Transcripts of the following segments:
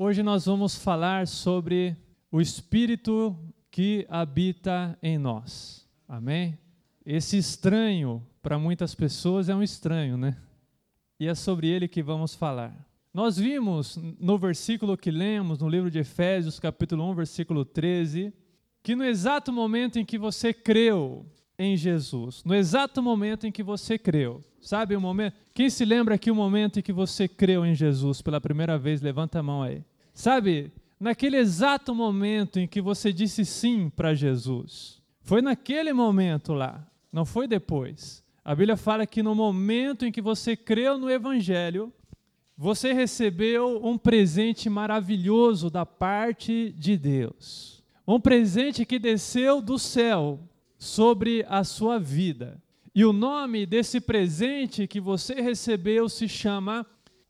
Hoje nós vamos falar sobre o Espírito que habita em nós. Amém? Esse estranho, para muitas pessoas, é um estranho, né? E é sobre ele que vamos falar. Nós vimos no versículo que lemos, no livro de Efésios, capítulo 1, versículo 13, que no exato momento em que você creu em Jesus, no exato momento em que você creu, sabe o momento? Quem se lembra aqui o momento em que você creu em Jesus pela primeira vez? Levanta a mão aí. Sabe, naquele exato momento em que você disse sim para Jesus, foi naquele momento lá, não foi depois. A Bíblia fala que no momento em que você creu no Evangelho, você recebeu um presente maravilhoso da parte de Deus. Um presente que desceu do céu sobre a sua vida. E o nome desse presente que você recebeu se chama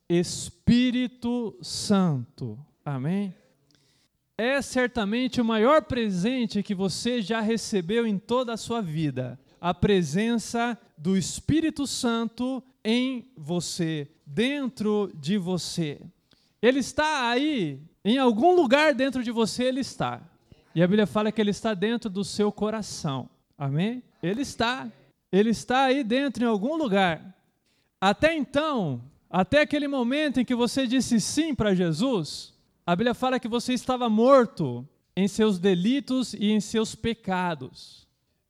Espírito Santo. Amém? É certamente o maior presente que você já recebeu em toda a sua vida a presença do Espírito Santo em você, dentro de você. Ele está aí, em algum lugar dentro de você, ele está. E a Bíblia fala que ele está dentro do seu coração. Amém? Ele está. Ele está aí dentro, em algum lugar. Até então, até aquele momento em que você disse sim para Jesus, a Bíblia fala que você estava morto em seus delitos e em seus pecados.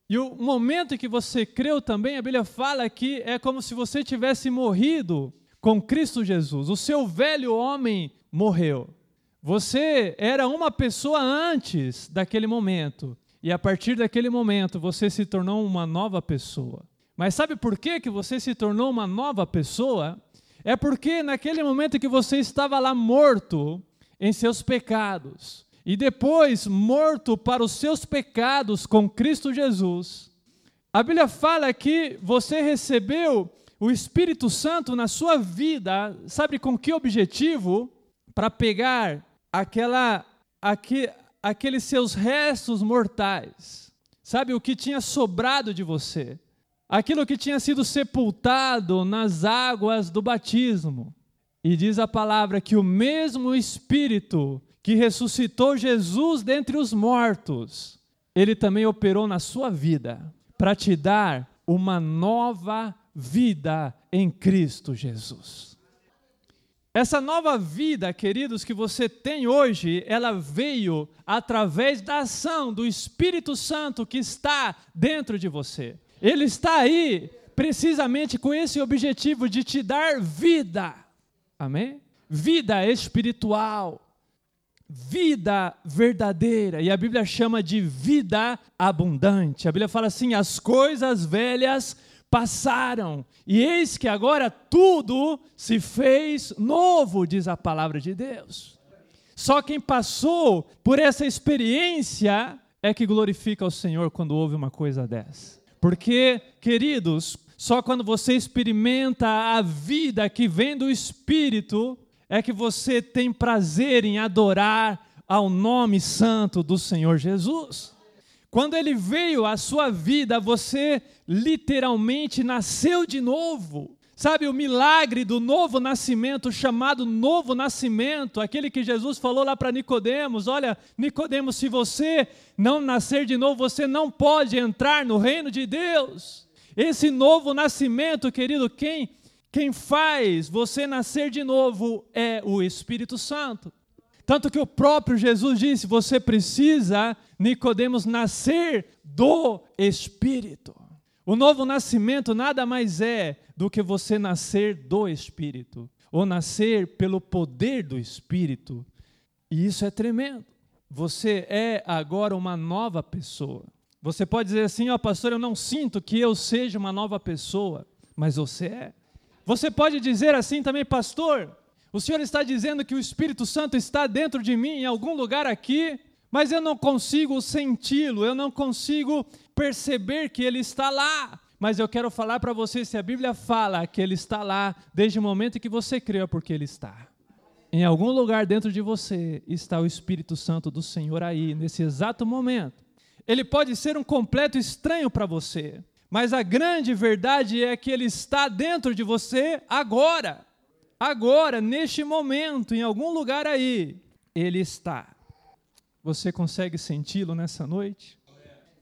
E o momento em que você creu também, a Bíblia fala que é como se você tivesse morrido com Cristo Jesus. O seu velho homem morreu. Você era uma pessoa antes daquele momento. E a partir daquele momento você se tornou uma nova pessoa. Mas sabe por que, que você se tornou uma nova pessoa? É porque naquele momento que você estava lá morto, em seus pecados. E depois, morto para os seus pecados com Cristo Jesus, a Bíblia fala que você recebeu o Espírito Santo na sua vida, sabe com que objetivo? Para pegar aquela, aqui, aqueles seus restos mortais, sabe o que tinha sobrado de você, aquilo que tinha sido sepultado nas águas do batismo, e diz a palavra que o mesmo Espírito que ressuscitou Jesus dentre os mortos, ele também operou na sua vida para te dar uma nova vida em Cristo Jesus. Essa nova vida, queridos, que você tem hoje, ela veio através da ação do Espírito Santo que está dentro de você. Ele está aí precisamente com esse objetivo de te dar vida Amém? Vida espiritual, vida verdadeira, e a Bíblia chama de vida abundante. A Bíblia fala assim: as coisas velhas passaram, e eis que agora tudo se fez novo, diz a palavra de Deus. Só quem passou por essa experiência é que glorifica o Senhor quando ouve uma coisa dessa. Porque, queridos, só quando você experimenta a vida que vem do Espírito é que você tem prazer em adorar ao nome santo do Senhor Jesus. Quando ele veio à sua vida, você literalmente nasceu de novo. Sabe o milagre do novo nascimento, chamado novo nascimento, aquele que Jesus falou lá para Nicodemos, olha, Nicodemos, se você não nascer de novo, você não pode entrar no reino de Deus. Esse novo nascimento, querido, quem, quem faz você nascer de novo é o Espírito Santo. Tanto que o próprio Jesus disse: você precisa, Nicodemos, nascer do Espírito. O novo nascimento nada mais é do que você nascer do Espírito, ou nascer pelo poder do Espírito. E isso é tremendo. Você é agora uma nova pessoa. Você pode dizer assim, ó oh, pastor, eu não sinto que eu seja uma nova pessoa, mas você é. Você pode dizer assim também, pastor, o senhor está dizendo que o Espírito Santo está dentro de mim, em algum lugar aqui, mas eu não consigo senti-lo, eu não consigo perceber que ele está lá. Mas eu quero falar para você: se a Bíblia fala que ele está lá, desde o momento que você crê, é porque ele está. Em algum lugar dentro de você está o Espírito Santo do Senhor aí, nesse exato momento ele pode ser um completo estranho para você, mas a grande verdade é que ele está dentro de você agora. Agora, neste momento, em algum lugar aí. Ele está. Você consegue senti-lo nessa noite?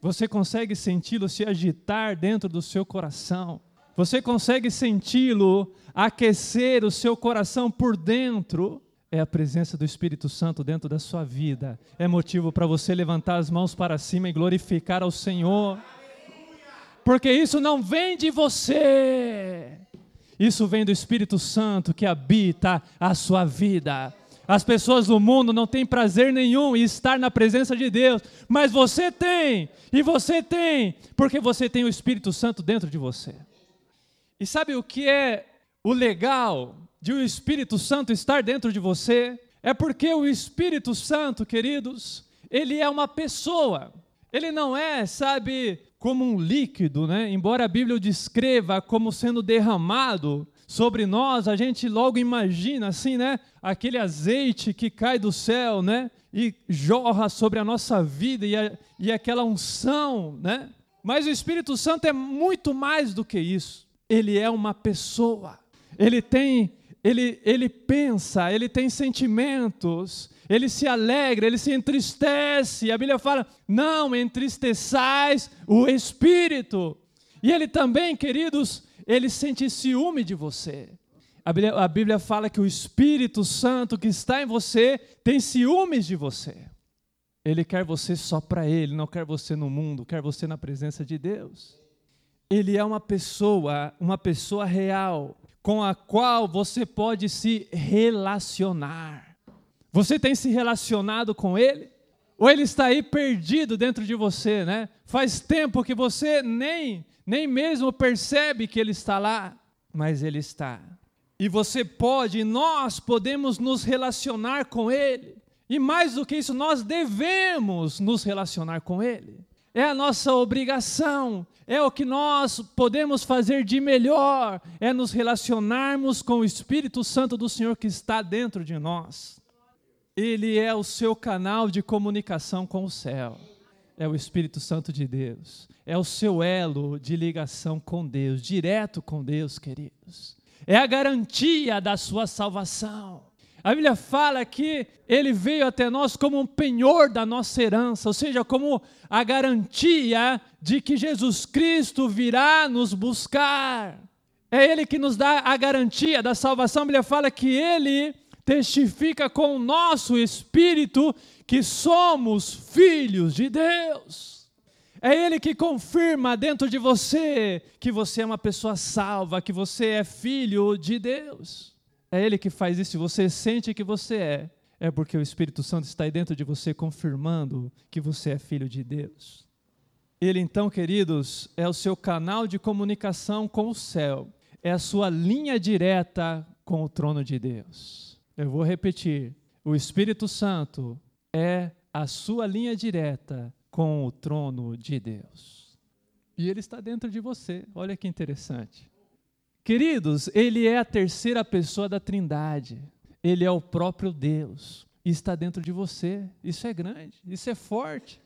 Você consegue senti-lo se agitar dentro do seu coração? Você consegue senti-lo aquecer o seu coração por dentro? É a presença do Espírito Santo dentro da sua vida. É motivo para você levantar as mãos para cima e glorificar ao Senhor. Porque isso não vem de você. Isso vem do Espírito Santo que habita a sua vida. As pessoas do mundo não têm prazer nenhum em estar na presença de Deus, mas você tem, e você tem, porque você tem o Espírito Santo dentro de você. E sabe o que é o legal de o Espírito Santo estar dentro de você? É porque o Espírito Santo, queridos, ele é uma pessoa. Ele não é, sabe, como um líquido, né? Embora a Bíblia o descreva como sendo derramado, sobre nós, a gente logo imagina assim, né? Aquele azeite que cai do céu, né? E jorra sobre a nossa vida e, a, e aquela unção, né? Mas o Espírito Santo é muito mais do que isso. Ele é uma pessoa. Ele tem, ele, ele pensa, ele tem sentimentos, ele se alegra, ele se entristece. A Bíblia fala: não entristeçais o Espírito. E ele também, queridos, ele sente ciúme de você. A Bíblia, a Bíblia fala que o Espírito Santo que está em você tem ciúmes de você. Ele quer você só para Ele, não quer você no mundo, quer você na presença de Deus. Ele é uma pessoa, uma pessoa real, com a qual você pode se relacionar. Você tem se relacionado com Ele? Ou Ele está aí perdido dentro de você, né? Faz tempo que você nem nem mesmo percebe que Ele está lá, mas Ele está. E você pode, nós podemos nos relacionar com Ele. E mais do que isso, nós devemos nos relacionar com Ele. É a nossa obrigação, é o que nós podemos fazer de melhor, é nos relacionarmos com o Espírito Santo do Senhor que está dentro de nós. Ele é o seu canal de comunicação com o céu é o Espírito Santo de Deus. É o seu elo de ligação com Deus, direto com Deus, queridos. É a garantia da sua salvação. A Bíblia fala que ele veio até nós como um penhor da nossa herança, ou seja, como a garantia de que Jesus Cristo virá nos buscar. É ele que nos dá a garantia da salvação. A Bíblia fala que ele testifica com o nosso espírito que somos filhos de Deus. É Ele que confirma dentro de você que você é uma pessoa salva, que você é filho de Deus. É Ele que faz isso. Se você sente que você é, é porque o Espírito Santo está aí dentro de você confirmando que você é filho de Deus. Ele, então, queridos, é o seu canal de comunicação com o céu, é a sua linha direta com o trono de Deus. Eu vou repetir: o Espírito Santo é a sua linha direta com o trono de Deus. E ele está dentro de você. Olha que interessante. Queridos, ele é a terceira pessoa da Trindade. Ele é o próprio Deus e está dentro de você. Isso é grande, isso é forte.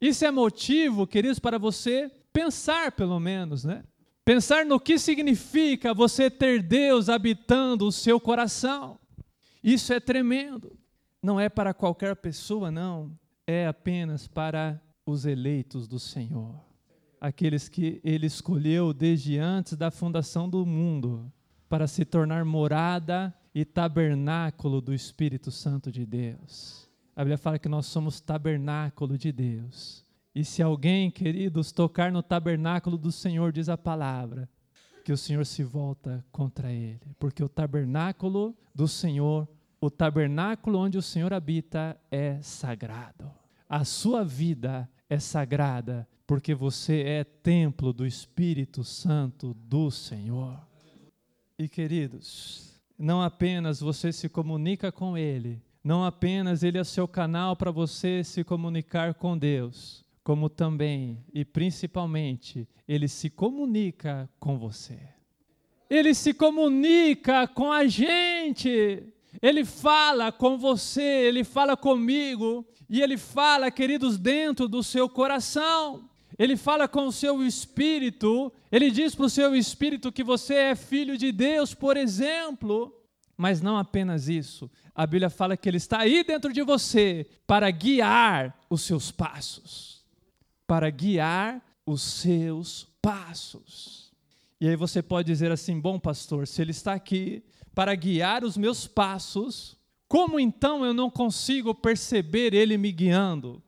Isso é motivo, queridos, para você pensar, pelo menos, né? Pensar no que significa você ter Deus habitando o seu coração. Isso é tremendo não é para qualquer pessoa, não, é apenas para os eleitos do Senhor, aqueles que Ele escolheu desde antes da fundação do mundo, para se tornar morada e tabernáculo do Espírito Santo de Deus. A Bíblia fala que nós somos tabernáculo de Deus. E se alguém, queridos, tocar no tabernáculo do Senhor, diz a palavra, que o Senhor se volta contra ele, porque o tabernáculo do Senhor o tabernáculo onde o Senhor habita é sagrado. A sua vida é sagrada porque você é templo do Espírito Santo do Senhor. E queridos, não apenas você se comunica com Ele, não apenas Ele é seu canal para você se comunicar com Deus, como também e principalmente Ele se comunica com você. Ele se comunica com a gente. Ele fala com você, ele fala comigo, e ele fala, queridos, dentro do seu coração. Ele fala com o seu espírito, ele diz para o seu espírito que você é filho de Deus, por exemplo. Mas não apenas isso. A Bíblia fala que Ele está aí dentro de você para guiar os seus passos. Para guiar os seus passos. E aí você pode dizer assim: bom, pastor, se Ele está aqui para guiar os meus passos, como então eu não consigo perceber Ele me guiando?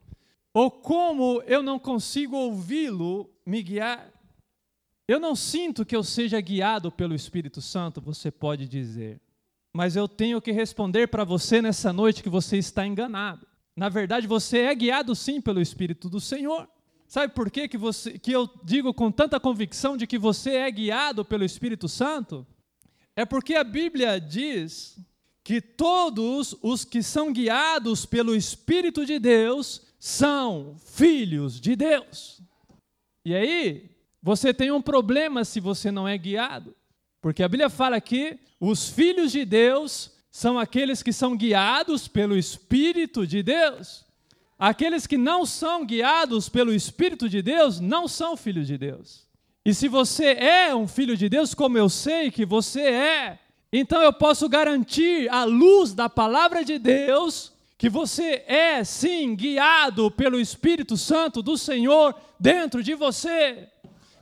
Ou como eu não consigo ouvi-lo me guiar? Eu não sinto que eu seja guiado pelo Espírito Santo, você pode dizer. Mas eu tenho que responder para você nessa noite que você está enganado. Na verdade, você é guiado sim pelo Espírito do Senhor. Sabe por quê que, você, que eu digo com tanta convicção de que você é guiado pelo Espírito Santo? É porque a Bíblia diz que todos os que são guiados pelo Espírito de Deus são filhos de Deus. E aí, você tem um problema se você não é guiado, porque a Bíblia fala que os filhos de Deus são aqueles que são guiados pelo Espírito de Deus. Aqueles que não são guiados pelo Espírito de Deus não são filhos de Deus. E se você é um filho de Deus, como eu sei que você é, então eu posso garantir, à luz da palavra de Deus, que você é sim guiado pelo Espírito Santo do Senhor dentro de você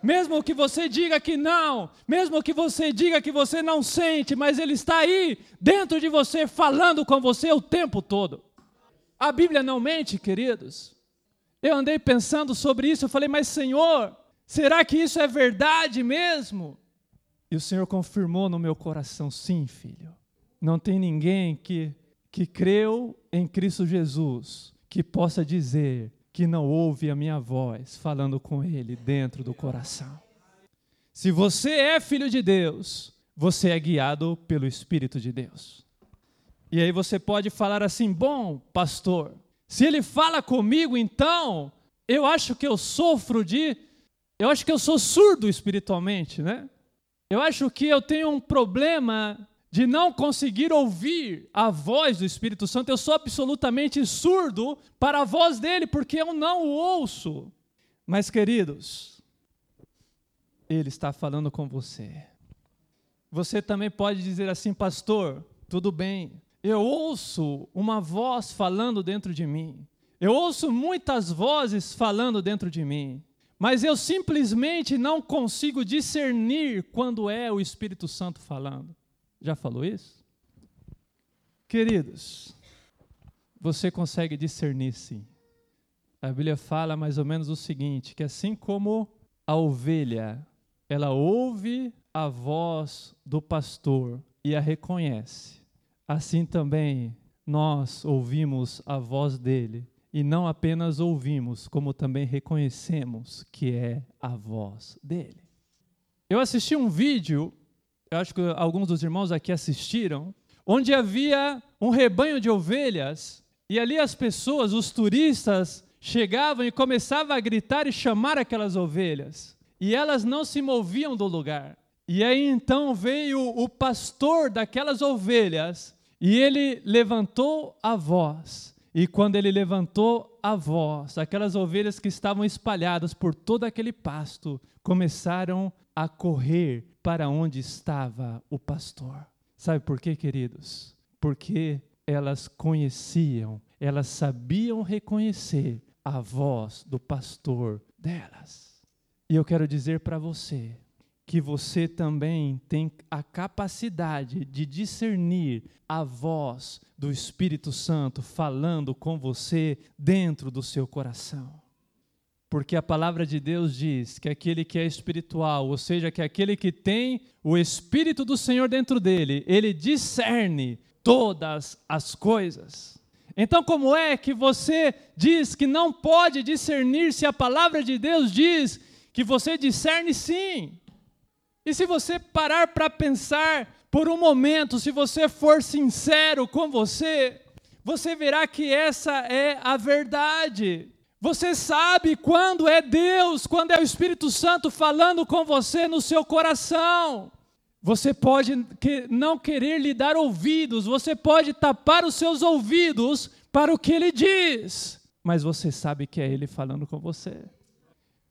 mesmo que você diga que não, mesmo que você diga que você não sente, mas Ele está aí, dentro de você, falando com você o tempo todo. A Bíblia não mente, queridos. Eu andei pensando sobre isso, eu falei, mas Senhor, será que isso é verdade mesmo? E o Senhor confirmou no meu coração: sim, filho. Não tem ninguém que, que creu em Cristo Jesus que possa dizer que não ouve a minha voz falando com ele dentro do coração. Se você é filho de Deus, você é guiado pelo Espírito de Deus. E aí você pode falar assim: bom, pastor, se ele fala comigo, então eu acho que eu sofro de. Eu acho que eu sou surdo espiritualmente, né? Eu acho que eu tenho um problema de não conseguir ouvir a voz do Espírito Santo, eu sou absolutamente surdo para a voz dele, porque eu não o ouço. Mas, queridos, ele está falando com você. Você também pode dizer assim, pastor, tudo bem, eu ouço uma voz falando dentro de mim. Eu ouço muitas vozes falando dentro de mim, mas eu simplesmente não consigo discernir quando é o Espírito Santo falando. Já falou isso? Queridos, você consegue discernir sim. A Bíblia fala mais ou menos o seguinte: que assim como a ovelha, ela ouve a voz do pastor e a reconhece, assim também nós ouvimos a voz dele e não apenas ouvimos, como também reconhecemos que é a voz dele. Eu assisti um vídeo eu acho que alguns dos irmãos aqui assistiram, onde havia um rebanho de ovelhas e ali as pessoas, os turistas, chegavam e começavam a gritar e chamar aquelas ovelhas. E elas não se moviam do lugar. E aí então veio o pastor daquelas ovelhas e ele levantou a voz. E quando ele levantou a voz, aquelas ovelhas que estavam espalhadas por todo aquele pasto começaram a correr para onde estava o pastor. Sabe por quê, queridos? Porque elas conheciam, elas sabiam reconhecer a voz do pastor delas. E eu quero dizer para você que você também tem a capacidade de discernir a voz do Espírito Santo falando com você dentro do seu coração. Porque a palavra de Deus diz que aquele que é espiritual, ou seja, que aquele que tem o Espírito do Senhor dentro dele, ele discerne todas as coisas. Então, como é que você diz que não pode discernir se a palavra de Deus diz que você discerne sim? E se você parar para pensar por um momento, se você for sincero com você, você verá que essa é a verdade. Você sabe quando é Deus, quando é o Espírito Santo falando com você no seu coração. Você pode não querer lhe dar ouvidos, você pode tapar os seus ouvidos para o que ele diz, mas você sabe que é ele falando com você.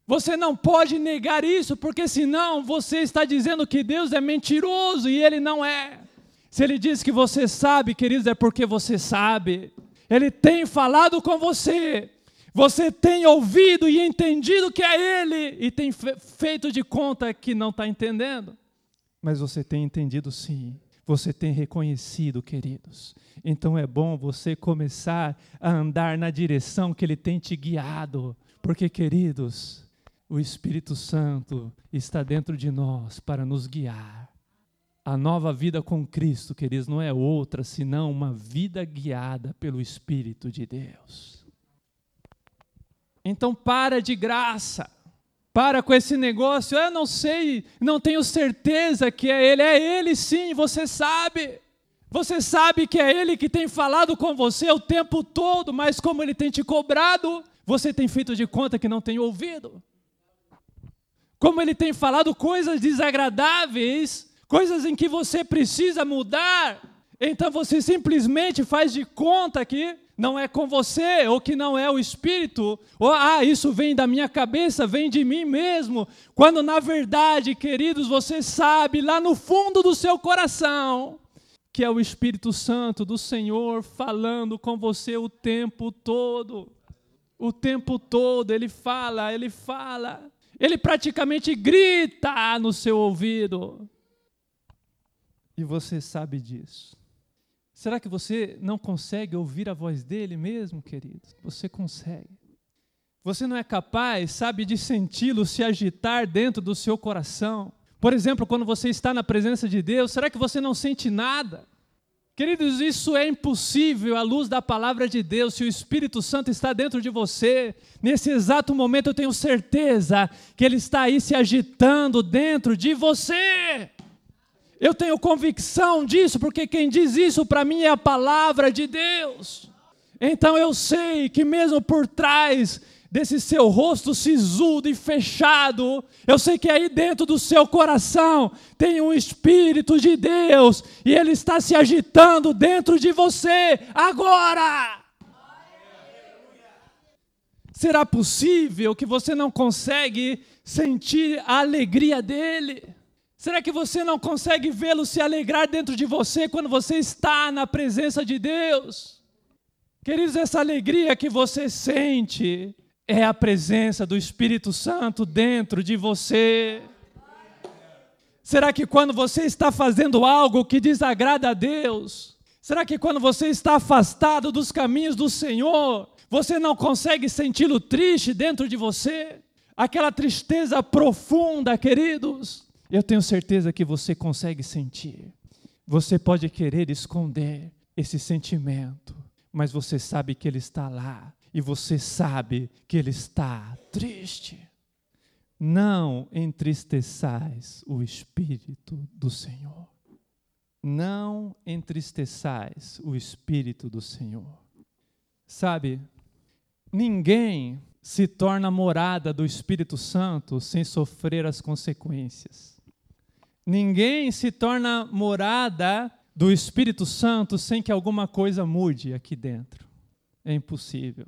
Você não pode negar isso, porque senão você está dizendo que Deus é mentiroso e ele não é. Se ele diz que você sabe, queridos, é porque você sabe. Ele tem falado com você. Você tem ouvido e entendido que é Ele e tem feito de conta que não está entendendo. Mas você tem entendido sim. Você tem reconhecido, queridos. Então é bom você começar a andar na direção que Ele tem te guiado. Porque, queridos, o Espírito Santo está dentro de nós para nos guiar. A nova vida com Cristo, queridos, não é outra senão uma vida guiada pelo Espírito de Deus. Então para de graça. Para com esse negócio, eu não sei, não tenho certeza que é Ele. É Ele sim, você sabe. Você sabe que é Ele que tem falado com você o tempo todo, mas como Ele tem te cobrado, você tem feito de conta que não tem ouvido. Como Ele tem falado coisas desagradáveis, coisas em que você precisa mudar, então você simplesmente faz de conta que não é com você, ou que não é o Espírito, ou ah, isso vem da minha cabeça, vem de mim mesmo, quando na verdade, queridos, você sabe lá no fundo do seu coração que é o Espírito Santo do Senhor falando com você o tempo todo. O tempo todo ele fala, ele fala, ele praticamente grita no seu ouvido. E você sabe disso. Será que você não consegue ouvir a voz dele mesmo, querido? Você consegue. Você não é capaz, sabe, de senti-lo se agitar dentro do seu coração. Por exemplo, quando você está na presença de Deus, será que você não sente nada? Queridos, isso é impossível à luz da palavra de Deus. Se o Espírito Santo está dentro de você, nesse exato momento eu tenho certeza que ele está aí se agitando dentro de você. Eu tenho convicção disso, porque quem diz isso para mim é a palavra de Deus. Então eu sei que mesmo por trás desse seu rosto sisudo e fechado, eu sei que aí dentro do seu coração tem um Espírito de Deus e ele está se agitando dentro de você agora. Será possível que você não consegue sentir a alegria dele? Será que você não consegue vê-lo se alegrar dentro de você quando você está na presença de Deus? Queridos, essa alegria que você sente é a presença do Espírito Santo dentro de você. Será que quando você está fazendo algo que desagrada a Deus, será que quando você está afastado dos caminhos do Senhor, você não consegue senti-lo triste dentro de você? Aquela tristeza profunda, queridos, eu tenho certeza que você consegue sentir. Você pode querer esconder esse sentimento, mas você sabe que ele está lá e você sabe que ele está triste. Não entristeçais o espírito do Senhor. Não entristeçais o espírito do Senhor. Sabe, ninguém se torna morada do Espírito Santo sem sofrer as consequências. Ninguém se torna morada do Espírito Santo sem que alguma coisa mude aqui dentro. É impossível.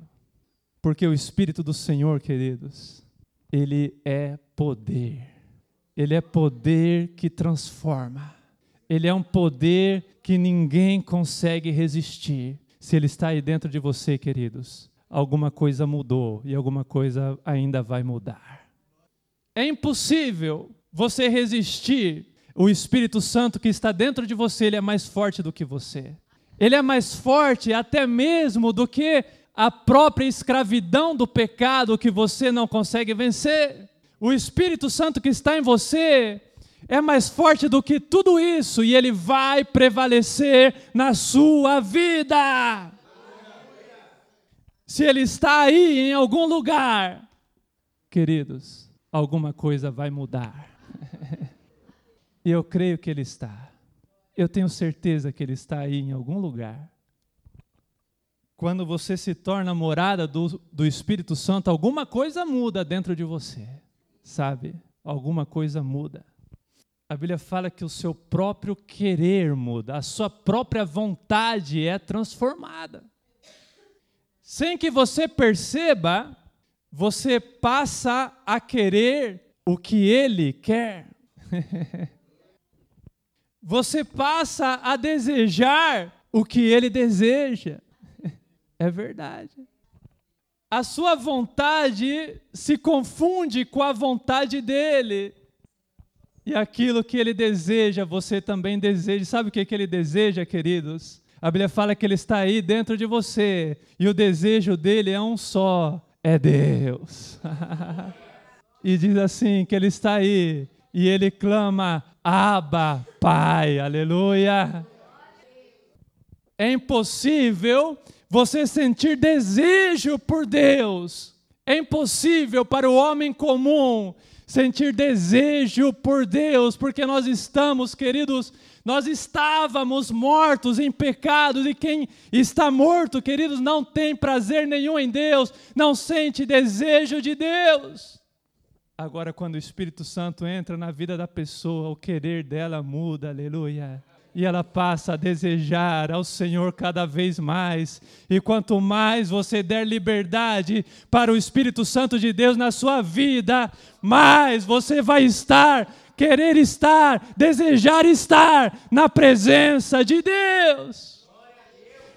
Porque o Espírito do Senhor, queridos, ele é poder. Ele é poder que transforma. Ele é um poder que ninguém consegue resistir. Se ele está aí dentro de você, queridos, alguma coisa mudou e alguma coisa ainda vai mudar. É impossível você resistir, o Espírito Santo que está dentro de você, ele é mais forte do que você. Ele é mais forte até mesmo do que a própria escravidão do pecado que você não consegue vencer. O Espírito Santo que está em você é mais forte do que tudo isso e ele vai prevalecer na sua vida. Se ele está aí em algum lugar, queridos, alguma coisa vai mudar. e eu creio que Ele está. Eu tenho certeza que Ele está aí em algum lugar. Quando você se torna morada do, do Espírito Santo, alguma coisa muda dentro de você, sabe? Alguma coisa muda. A Bíblia fala que o seu próprio querer muda, a sua própria vontade é transformada. Sem que você perceba, você passa a querer o que ele quer. você passa a desejar o que ele deseja. É verdade. A sua vontade se confunde com a vontade dele. E aquilo que ele deseja, você também deseja. Sabe o que, que ele deseja, queridos? A Bíblia fala que ele está aí dentro de você. E o desejo dele é um só: é Deus. e diz assim: que ele está aí. E ele clama: Abba, Pai. Aleluia. É impossível você sentir desejo por Deus. É impossível para o homem comum sentir desejo por Deus, porque nós estamos, queridos, nós estávamos mortos em pecados, e quem está morto, queridos, não tem prazer nenhum em Deus, não sente desejo de Deus. Agora, quando o Espírito Santo entra na vida da pessoa, o querer dela muda, aleluia e ela passa a desejar ao Senhor cada vez mais. E quanto mais você der liberdade para o Espírito Santo de Deus na sua vida, mais você vai estar, querer estar, desejar estar na presença de Deus.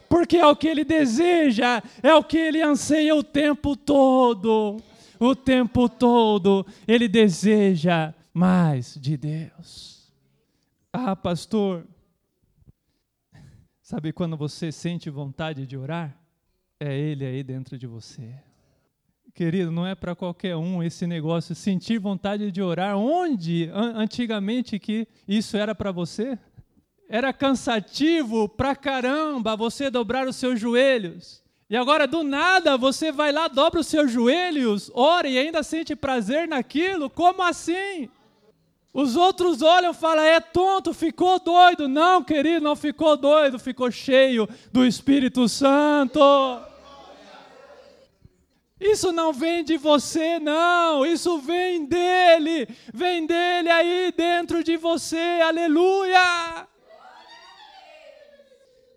Porque é o que ele deseja, é o que ele anseia o tempo todo. O tempo todo ele deseja mais de Deus. Ah, pastor, Sabe quando você sente vontade de orar? É Ele aí dentro de você. Querido, não é para qualquer um esse negócio, sentir vontade de orar. Onde antigamente que isso era para você? Era cansativo pra caramba você dobrar os seus joelhos. E agora, do nada, você vai lá, dobra os seus joelhos, ora e ainda sente prazer naquilo? Como assim? Os outros olham e falam: é tonto, ficou doido. Não, querido, não ficou doido, ficou cheio do Espírito Santo. Isso não vem de você, não. Isso vem dele. Vem dele aí dentro de você. Aleluia.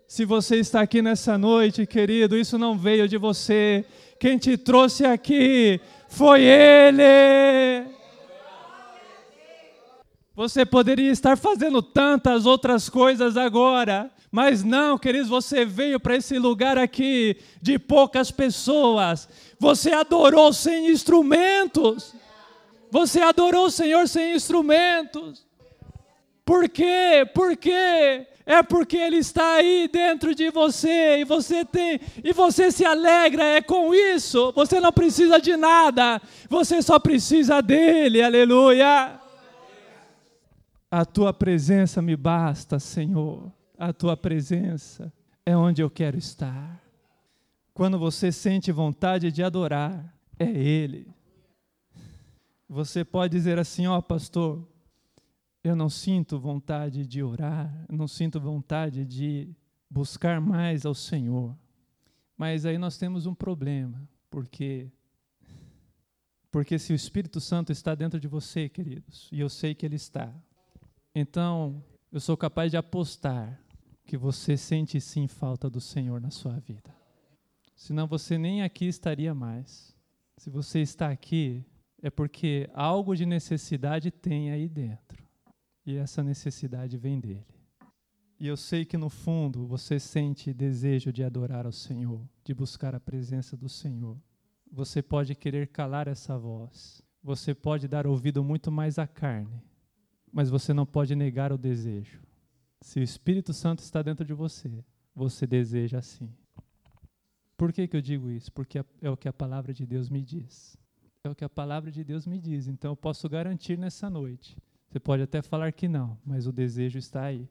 Se você está aqui nessa noite, querido, isso não veio de você. Quem te trouxe aqui foi ele. Você poderia estar fazendo tantas outras coisas agora, mas não, queridos, você veio para esse lugar aqui de poucas pessoas. Você adorou sem instrumentos. Você adorou o Senhor sem instrumentos. Por quê? Por quê? É porque ele está aí dentro de você e você tem e você se alegra é com isso. Você não precisa de nada. Você só precisa dele. Aleluia. A tua presença me basta, Senhor. A tua presença é onde eu quero estar. Quando você sente vontade de adorar, é Ele. Você pode dizer assim: Ó, oh, pastor, eu não sinto vontade de orar, não sinto vontade de buscar mais ao Senhor. Mas aí nós temos um problema, porque porque se o Espírito Santo está dentro de você, queridos, e eu sei que ele está, então, eu sou capaz de apostar que você sente sim falta do Senhor na sua vida. Senão você nem aqui estaria mais. Se você está aqui, é porque algo de necessidade tem aí dentro. E essa necessidade vem dele. E eu sei que no fundo você sente desejo de adorar ao Senhor, de buscar a presença do Senhor. Você pode querer calar essa voz. Você pode dar ouvido muito mais à carne mas você não pode negar o desejo. Se o Espírito Santo está dentro de você, você deseja assim. Por que, que eu digo isso? Porque é o que a palavra de Deus me diz. É o que a palavra de Deus me diz. Então eu posso garantir nessa noite. Você pode até falar que não, mas o desejo está aí.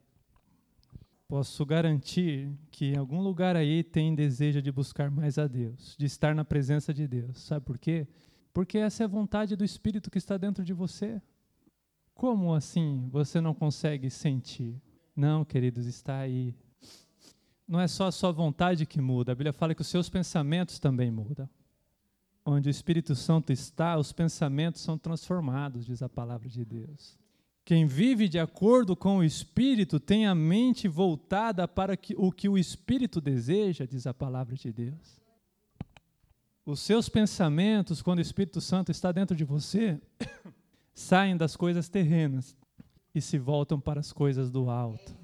Posso garantir que em algum lugar aí tem desejo de buscar mais a Deus, de estar na presença de Deus. Sabe por quê? Porque essa é a vontade do Espírito que está dentro de você. Como assim você não consegue sentir? Não, queridos, está aí. Não é só a sua vontade que muda, a Bíblia fala que os seus pensamentos também mudam. Onde o Espírito Santo está, os pensamentos são transformados, diz a palavra de Deus. Quem vive de acordo com o Espírito tem a mente voltada para o que o Espírito deseja, diz a palavra de Deus. Os seus pensamentos, quando o Espírito Santo está dentro de você, saem das coisas terrenas e se voltam para as coisas do alto.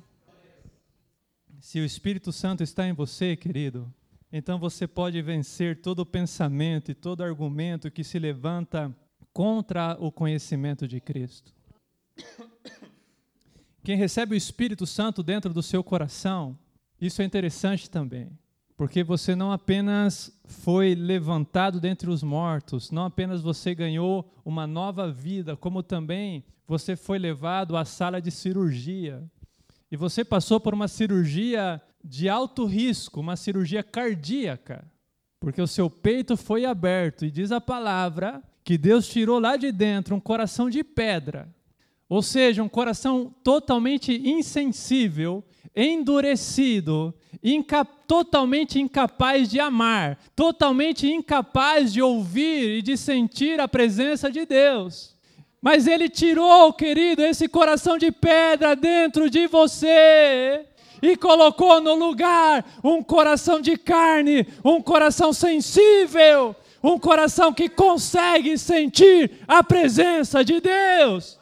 Se o Espírito Santo está em você, querido, então você pode vencer todo pensamento e todo argumento que se levanta contra o conhecimento de Cristo. Quem recebe o Espírito Santo dentro do seu coração, isso é interessante também, porque você não apenas foi levantado dentre os mortos, não apenas você ganhou uma nova vida, como também você foi levado à sala de cirurgia. E você passou por uma cirurgia de alto risco, uma cirurgia cardíaca, porque o seu peito foi aberto e diz a palavra que Deus tirou lá de dentro um coração de pedra, ou seja, um coração totalmente insensível, endurecido, inca totalmente incapaz de amar, totalmente incapaz de ouvir e de sentir a presença de Deus. Mas Ele tirou, querido, esse coração de pedra dentro de você e colocou no lugar um coração de carne, um coração sensível, um coração que consegue sentir a presença de Deus.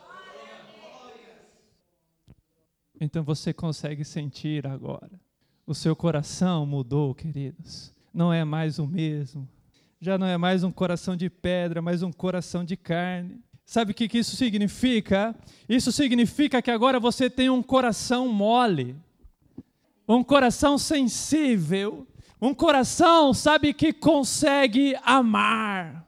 Então você consegue sentir agora. O seu coração mudou, queridos. Não é mais o mesmo. Já não é mais um coração de pedra, mas um coração de carne. Sabe o que, isso significa? Isso significa que agora você tem um coração mole, um coração sensível, um coração, sabe, que consegue amar.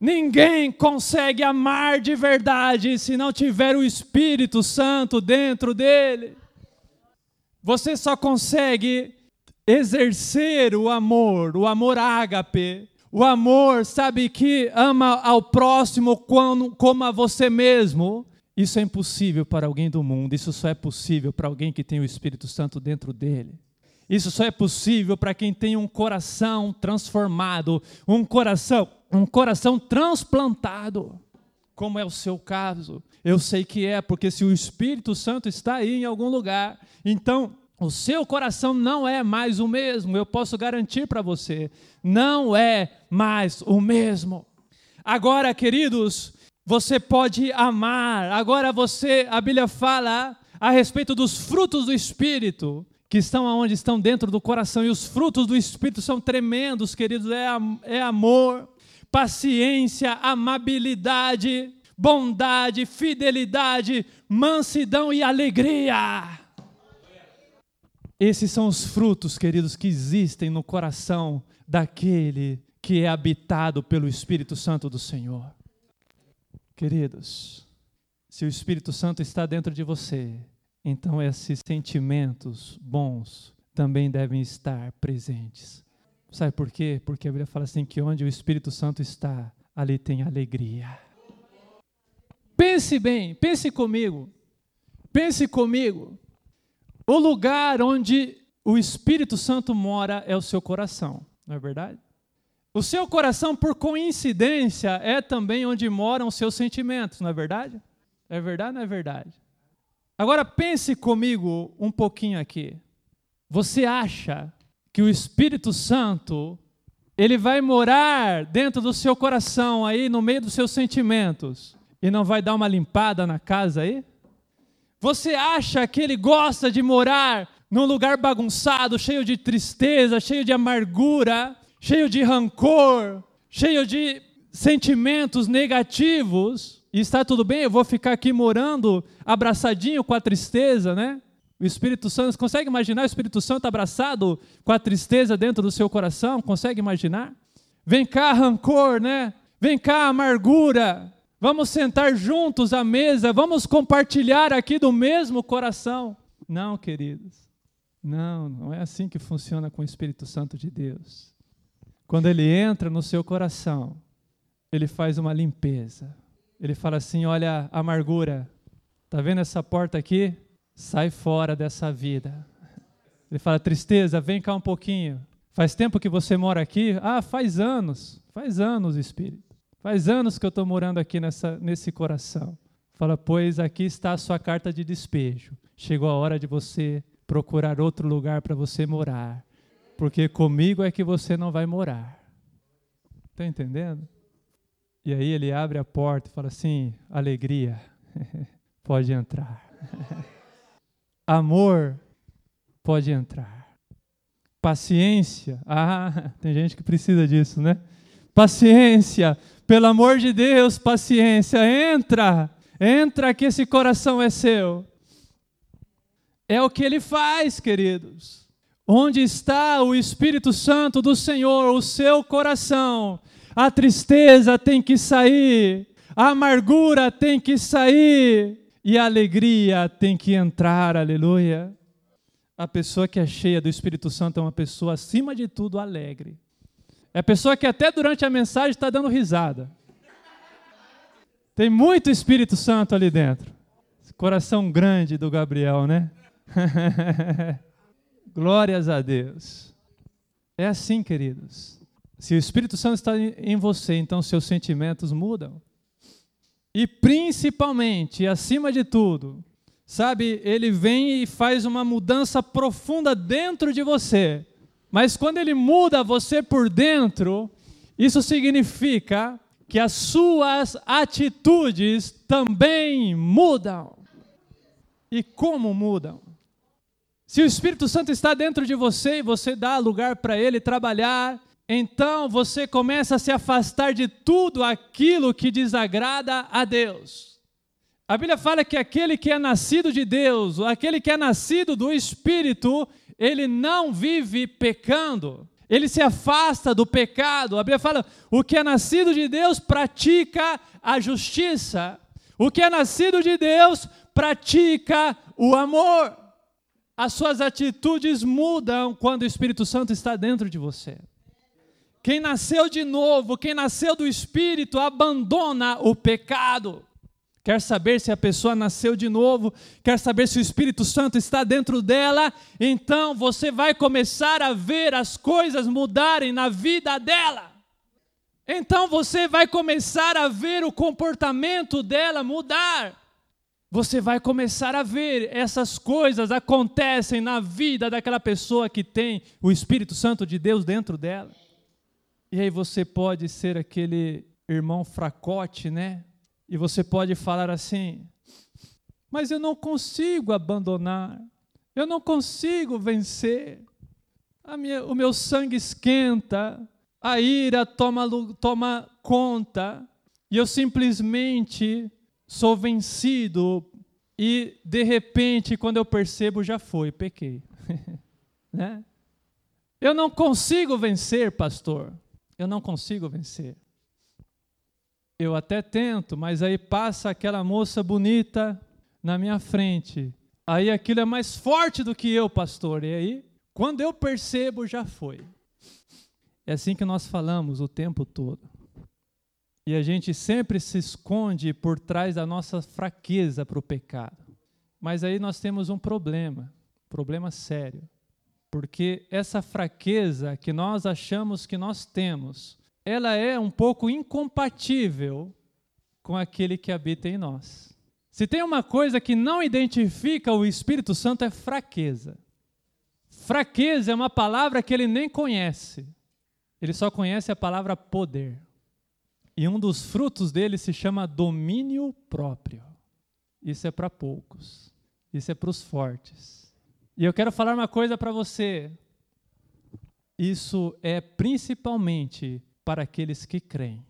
Ninguém consegue amar de verdade se não tiver o Espírito Santo dentro dele. Você só consegue exercer o amor, o amor ágape, o amor, sabe, que ama ao próximo como a você mesmo. Isso é impossível para alguém do mundo, isso só é possível para alguém que tem o Espírito Santo dentro dele. Isso só é possível para quem tem um coração transformado, um coração, um coração transplantado, como é o seu caso. Eu sei que é, porque se o Espírito Santo está aí em algum lugar, então o seu coração não é mais o mesmo, eu posso garantir para você, não é mais o mesmo. Agora, queridos, você pode amar. Agora você, a Bíblia fala a respeito dos frutos do Espírito, que estão aonde estão dentro do coração, e os frutos do Espírito são tremendos, queridos, é, é amor, paciência, amabilidade, bondade, fidelidade, mansidão e alegria. Esses são os frutos, queridos, que existem no coração daquele que é habitado pelo Espírito Santo do Senhor. Queridos, se o Espírito Santo está dentro de você, então esses sentimentos bons também devem estar presentes. Sabe por quê? Porque a Bíblia fala assim que onde o Espírito Santo está, ali tem alegria. Pense bem, pense comigo. Pense comigo. O lugar onde o Espírito Santo mora é o seu coração, não é verdade? O seu coração, por coincidência, é também onde moram os seus sentimentos, não é verdade? É verdade ou não é verdade? Agora pense comigo um pouquinho aqui. Você acha que o Espírito Santo ele vai morar dentro do seu coração aí no meio dos seus sentimentos e não vai dar uma limpada na casa aí? Você acha que ele gosta de morar num lugar bagunçado, cheio de tristeza, cheio de amargura, cheio de rancor, cheio de sentimentos negativos? E está tudo bem, eu vou ficar aqui morando abraçadinho com a tristeza, né? O Espírito Santo, você consegue imaginar o Espírito Santo abraçado com a tristeza dentro do seu coração? Consegue imaginar? Vem cá, rancor, né? Vem cá, amargura. Vamos sentar juntos à mesa, vamos compartilhar aqui do mesmo coração. Não, queridos. Não, não é assim que funciona com o Espírito Santo de Deus. Quando ele entra no seu coração, ele faz uma limpeza. Ele fala assim: Olha, amargura, tá vendo essa porta aqui? Sai fora dessa vida. Ele fala: Tristeza, vem cá um pouquinho. Faz tempo que você mora aqui? Ah, faz anos. Faz anos, Espírito. Faz anos que eu estou morando aqui nessa, nesse coração. Fala, pois aqui está a sua carta de despejo. Chegou a hora de você procurar outro lugar para você morar. Porque comigo é que você não vai morar. Está entendendo? E aí ele abre a porta e fala assim: alegria, pode entrar. Amor pode entrar. Paciência. Ah, tem gente que precisa disso, né? Paciência. Pelo amor de Deus, paciência. Entra. Entra que esse coração é seu. É o que ele faz, queridos. Onde está o Espírito Santo do Senhor, o seu coração? A tristeza tem que sair, a amargura tem que sair e a alegria tem que entrar, aleluia. A pessoa que é cheia do Espírito Santo é uma pessoa, acima de tudo, alegre. É a pessoa que até durante a mensagem está dando risada. Tem muito Espírito Santo ali dentro. Coração grande do Gabriel, né? Glórias a Deus. É assim, queridos. Se o Espírito Santo está em você, então seus sentimentos mudam. E principalmente, acima de tudo, sabe, ele vem e faz uma mudança profunda dentro de você. Mas quando ele muda você por dentro, isso significa que as suas atitudes também mudam. E como mudam? Se o Espírito Santo está dentro de você e você dá lugar para ele trabalhar, então você começa a se afastar de tudo aquilo que desagrada a Deus. A Bíblia fala que aquele que é nascido de Deus, aquele que é nascido do Espírito, ele não vive pecando. Ele se afasta do pecado. A Bíblia fala: o que é nascido de Deus pratica a justiça. O que é nascido de Deus pratica o amor. As suas atitudes mudam quando o Espírito Santo está dentro de você. Quem nasceu de novo, quem nasceu do Espírito, abandona o pecado. Quer saber se a pessoa nasceu de novo, quer saber se o Espírito Santo está dentro dela, então você vai começar a ver as coisas mudarem na vida dela. Então você vai começar a ver o comportamento dela mudar você vai começar a ver essas coisas acontecem na vida daquela pessoa que tem o Espírito Santo de Deus dentro dela. E aí você pode ser aquele irmão fracote, né? E você pode falar assim: Mas eu não consigo abandonar, eu não consigo vencer, minha, o meu sangue esquenta, a ira toma, toma conta, e eu simplesmente sou vencido e de repente, quando eu percebo, já foi, pequei. né? Eu não consigo vencer, pastor. Eu não consigo vencer. Eu até tento, mas aí passa aquela moça bonita na minha frente. Aí aquilo é mais forte do que eu, pastor. E aí, quando eu percebo, já foi. É assim que nós falamos o tempo todo. E a gente sempre se esconde por trás da nossa fraqueza para o pecado. Mas aí nós temos um problema, problema sério. Porque essa fraqueza que nós achamos que nós temos, ela é um pouco incompatível com aquele que habita em nós. Se tem uma coisa que não identifica o Espírito Santo é fraqueza. Fraqueza é uma palavra que ele nem conhece. Ele só conhece a palavra poder. E um dos frutos dele se chama domínio próprio. Isso é para poucos. Isso é para os fortes. E eu quero falar uma coisa para você. Isso é principalmente para aqueles que creem.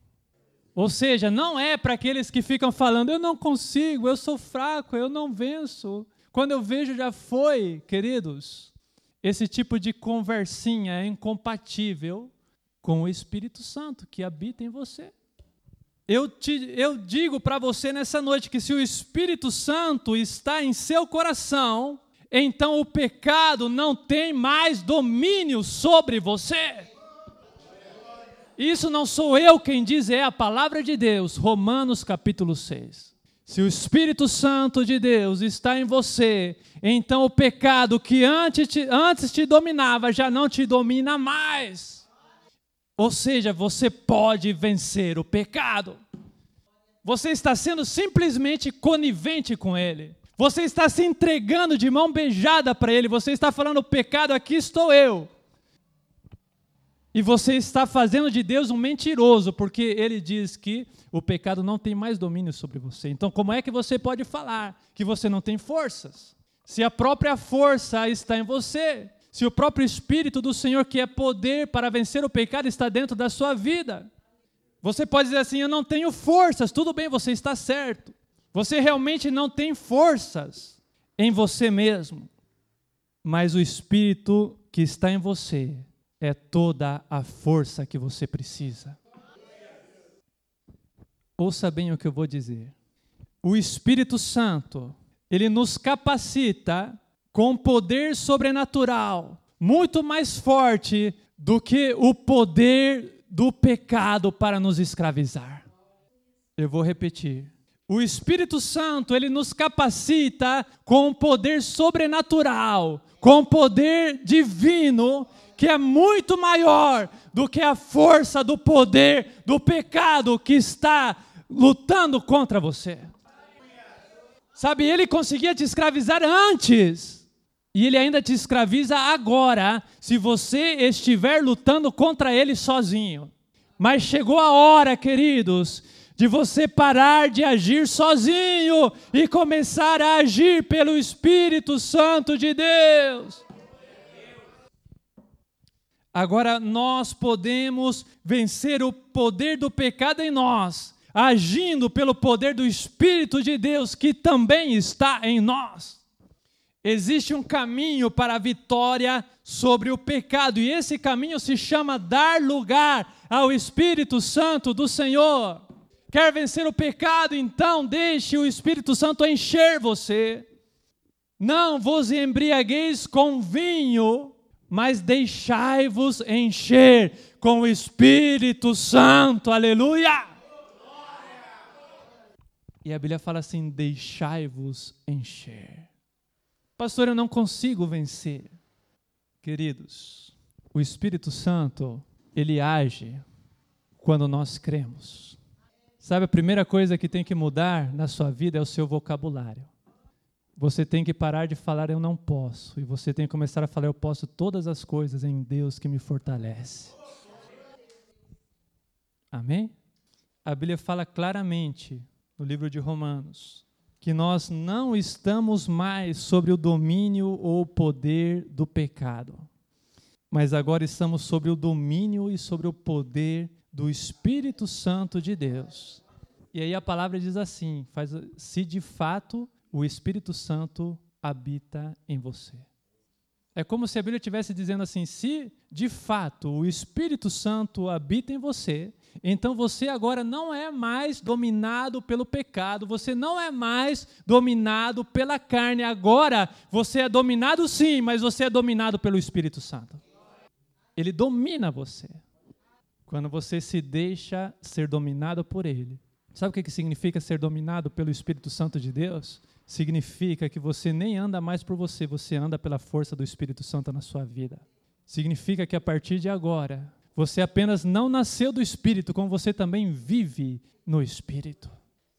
Ou seja, não é para aqueles que ficam falando, eu não consigo, eu sou fraco, eu não venço. Quando eu vejo, já foi, queridos. Esse tipo de conversinha é incompatível com o Espírito Santo que habita em você. Eu, te, eu digo para você nessa noite que se o Espírito Santo está em seu coração, então o pecado não tem mais domínio sobre você. Isso não sou eu quem diz, é a palavra de Deus, Romanos capítulo 6. Se o Espírito Santo de Deus está em você, então o pecado que antes te, antes te dominava já não te domina mais. Ou seja, você pode vencer o pecado. Você está sendo simplesmente conivente com ele. Você está se entregando de mão beijada para ele. Você está falando: pecado, aqui estou eu. E você está fazendo de Deus um mentiroso, porque ele diz que o pecado não tem mais domínio sobre você. Então, como é que você pode falar que você não tem forças? Se a própria força está em você, se o próprio Espírito do Senhor, que é poder para vencer o pecado, está dentro da sua vida. Você pode dizer assim: Eu não tenho forças, tudo bem, você está certo. Você realmente não tem forças em você mesmo, mas o Espírito que está em você é toda a força que você precisa. Ouça bem o que eu vou dizer. O Espírito Santo, ele nos capacita com poder sobrenatural, muito mais forte do que o poder do pecado para nos escravizar. Eu vou repetir. O Espírito Santo, ele nos capacita com poder sobrenatural, com poder divino que é muito maior do que a força do poder do pecado que está lutando contra você. Sabe, ele conseguia te escravizar antes, e ele ainda te escraviza agora, se você estiver lutando contra ele sozinho. Mas chegou a hora, queridos, de você parar de agir sozinho e começar a agir pelo Espírito Santo de Deus. Agora nós podemos vencer o poder do pecado em nós, agindo pelo poder do Espírito de Deus que também está em nós. Existe um caminho para a vitória sobre o pecado, e esse caminho se chama dar lugar ao Espírito Santo do Senhor. Quer vencer o pecado? Então deixe o Espírito Santo encher você. Não vos embriagueis com vinho, mas deixai-vos encher com o Espírito Santo, aleluia! E a Bíblia fala assim: deixai-vos encher. Pastor, eu não consigo vencer. Queridos, o Espírito Santo, ele age quando nós cremos. Sabe, a primeira coisa que tem que mudar na sua vida é o seu vocabulário. Você tem que parar de falar eu não posso e você tem que começar a falar eu posso todas as coisas em Deus que me fortalece. Amém? A Bíblia fala claramente no livro de Romanos que nós não estamos mais sobre o domínio ou o poder do pecado, mas agora estamos sobre o domínio e sobre o poder do Espírito Santo de Deus. E aí a palavra diz assim: faz, se de fato o Espírito Santo habita em você. É como se a Bíblia estivesse dizendo assim: se de fato o Espírito Santo habita em você, então você agora não é mais dominado pelo pecado, você não é mais dominado pela carne, agora você é dominado sim, mas você é dominado pelo Espírito Santo. Ele domina você. Quando você se deixa ser dominado por Ele. Sabe o que significa ser dominado pelo Espírito Santo de Deus? significa que você nem anda mais por você, você anda pela força do Espírito Santo na sua vida. Significa que a partir de agora, você apenas não nasceu do Espírito, como você também vive no Espírito.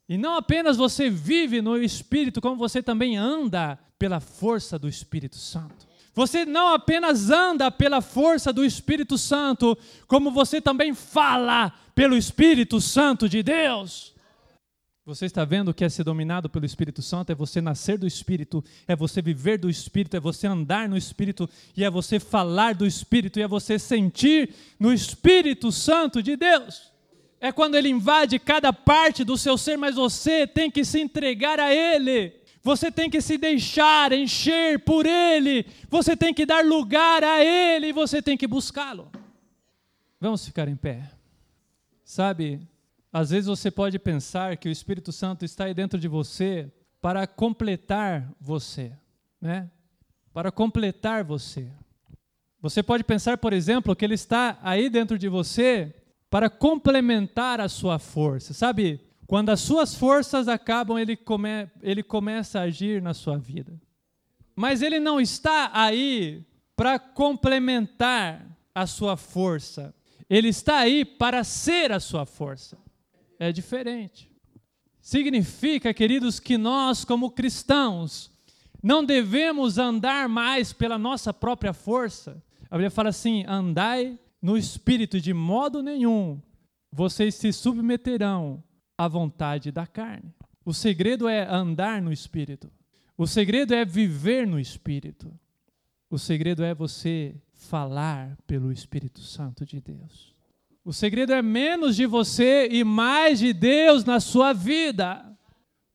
E não apenas você vive no Espírito, como você também anda pela força do Espírito Santo. Você não apenas anda pela força do Espírito Santo, como você também fala pelo Espírito Santo de Deus. Você está vendo que é ser dominado pelo Espírito Santo? É você nascer do Espírito, é você viver do Espírito, é você andar no Espírito, e é você falar do Espírito, e é você sentir no Espírito Santo de Deus. É quando ele invade cada parte do seu ser, mas você tem que se entregar a Ele. Você tem que se deixar encher por Ele. Você tem que dar lugar a Ele você tem que buscá-lo. Vamos ficar em pé. Sabe, às vezes você pode pensar que o Espírito Santo está aí dentro de você para completar você, né? Para completar você. Você pode pensar, por exemplo, que ele está aí dentro de você para complementar a sua força. Sabe, quando as suas forças acabam, ele, come, ele começa a agir na sua vida. Mas ele não está aí para complementar a sua força. Ele está aí para ser a sua força é diferente. Significa, queridos, que nós, como cristãos, não devemos andar mais pela nossa própria força. A Bíblia fala assim: andai no espírito, de modo nenhum vocês se submeterão à vontade da carne. O segredo é andar no espírito. O segredo é viver no espírito. O segredo é você falar pelo Espírito Santo de Deus. O segredo é menos de você e mais de Deus na sua vida.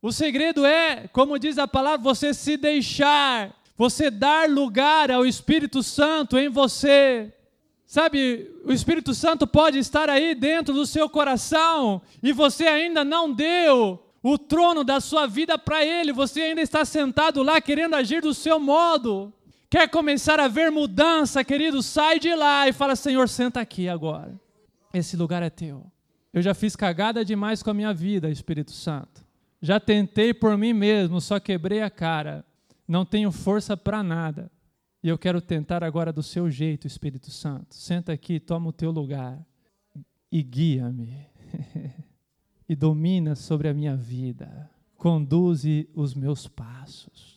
O segredo é, como diz a palavra, você se deixar, você dar lugar ao Espírito Santo em você. Sabe, o Espírito Santo pode estar aí dentro do seu coração e você ainda não deu o trono da sua vida para Ele, você ainda está sentado lá querendo agir do seu modo. Quer começar a ver mudança, querido? Sai de lá e fala: Senhor, senta aqui agora. Esse lugar é teu. Eu já fiz cagada demais com a minha vida, Espírito Santo. Já tentei por mim mesmo, só quebrei a cara. Não tenho força para nada. E eu quero tentar agora do seu jeito, Espírito Santo. Senta aqui, toma o teu lugar e guia-me. e domina sobre a minha vida. Conduze os meus passos.